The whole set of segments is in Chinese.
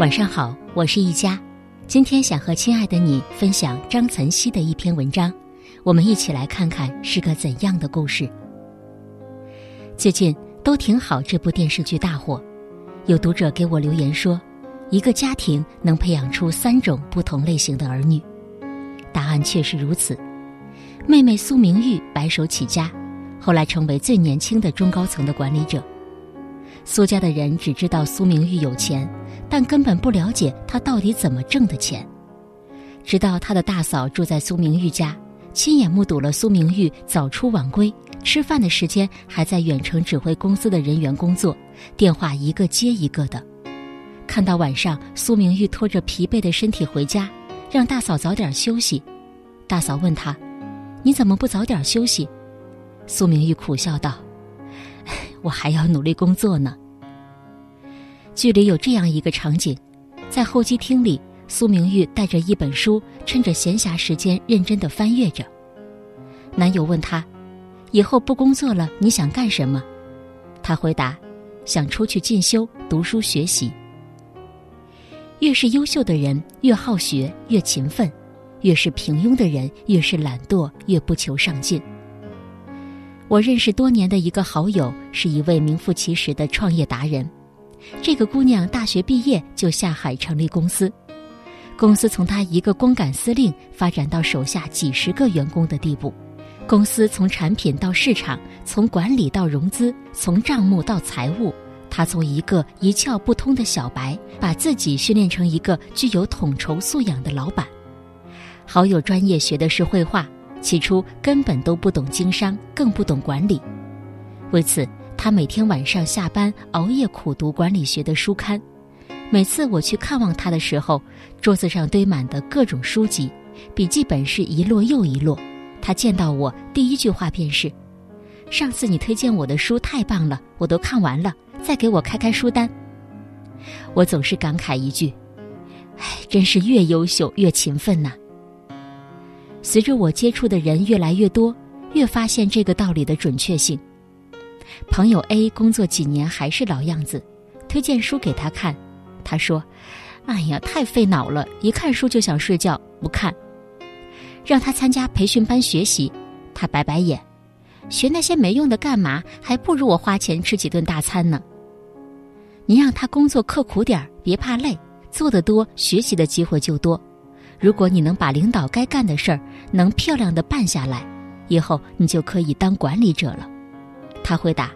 晚上好，我是一佳，今天想和亲爱的你分享张岑曦的一篇文章，我们一起来看看是个怎样的故事。最近都挺好，这部电视剧大火，有读者给我留言说，一个家庭能培养出三种不同类型的儿女，答案确实如此。妹妹苏明玉白手起家，后来成为最年轻的中高层的管理者。苏家的人只知道苏明玉有钱，但根本不了解她到底怎么挣的钱。直到他的大嫂住在苏明玉家，亲眼目睹了苏明玉早出晚归，吃饭的时间还在远程指挥公司的人员工作，电话一个接一个的。看到晚上苏明玉拖着疲惫的身体回家，让大嫂早点休息。大嫂问他：“你怎么不早点休息？”苏明玉苦笑道。我还要努力工作呢。剧里有这样一个场景，在候机厅里，苏明玉带着一本书，趁着闲暇时间认真的翻阅着。男友问她：“以后不工作了，你想干什么？”她回答：“想出去进修，读书学习。”越是优秀的人，越好学，越勤奋；越是平庸的人，越是懒惰，越不求上进。我认识多年的一个好友是一位名副其实的创业达人。这个姑娘大学毕业就下海成立公司，公司从她一个光杆司令发展到手下几十个员工的地步。公司从产品到市场，从管理到融资，从账目到财务，她从一个一窍不通的小白，把自己训练成一个具有统筹素养的老板。好友专业学的是绘画。起初根本都不懂经商，更不懂管理。为此，他每天晚上下班熬夜苦读管理学的书刊。每次我去看望他的时候，桌子上堆满的各种书籍，笔记本是一摞又一摞。他见到我第一句话便是：“上次你推荐我的书太棒了，我都看完了，再给我开开书单。”我总是感慨一句：“哎，真是越优秀越勤奋呐。”随着我接触的人越来越多，越发现这个道理的准确性。朋友 A 工作几年还是老样子，推荐书给他看，他说：“哎呀，太费脑了，一看书就想睡觉，不看。”让他参加培训班学习，他白白眼：“学那些没用的干嘛？还不如我花钱吃几顿大餐呢。”你让他工作刻苦点儿，别怕累，做得多，学习的机会就多。如果你能把领导该干的事儿能漂亮的办下来，以后你就可以当管理者了。他回答：“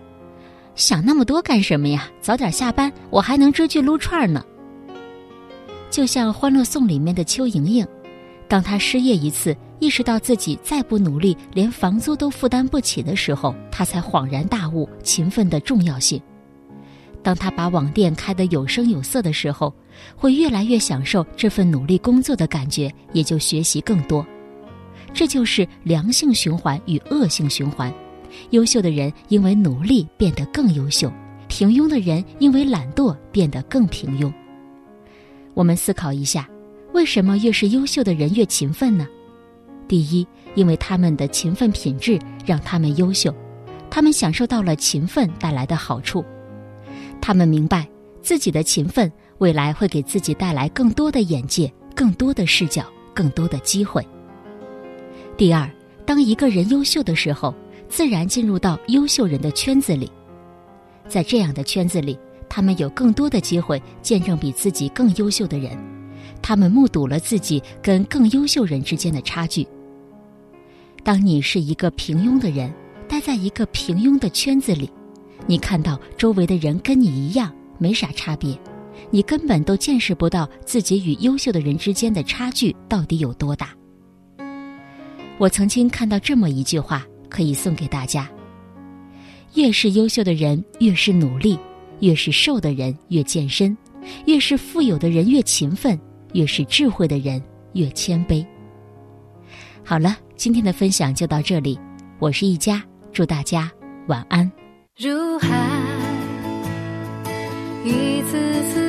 想那么多干什么呀？早点下班，我还能追剧撸串呢。”就像《欢乐颂》里面的邱莹莹，当她失业一次，意识到自己再不努力连房租都负担不起的时候，她才恍然大悟勤奋的重要性。当他把网店开得有声有色的时候，会越来越享受这份努力工作的感觉，也就学习更多。这就是良性循环与恶性循环。优秀的人因为努力变得更优秀，平庸的人因为懒惰变得更平庸。我们思考一下，为什么越是优秀的人越勤奋呢？第一，因为他们的勤奋品质让他们优秀，他们享受到了勤奋带来的好处。他们明白自己的勤奋未来会给自己带来更多的眼界、更多的视角、更多的机会。第二，当一个人优秀的时候，自然进入到优秀人的圈子里，在这样的圈子里，他们有更多的机会见证比自己更优秀的人，他们目睹了自己跟更优秀人之间的差距。当你是一个平庸的人，待在一个平庸的圈子里。你看到周围的人跟你一样没啥差别，你根本都见识不到自己与优秀的人之间的差距到底有多大。我曾经看到这么一句话，可以送给大家：越是优秀的人越是努力，越是瘦的人越健身，越是富有的人越勤奋，越是智慧的人越谦卑。好了，今天的分享就到这里，我是一佳，祝大家晚安。入海，一次次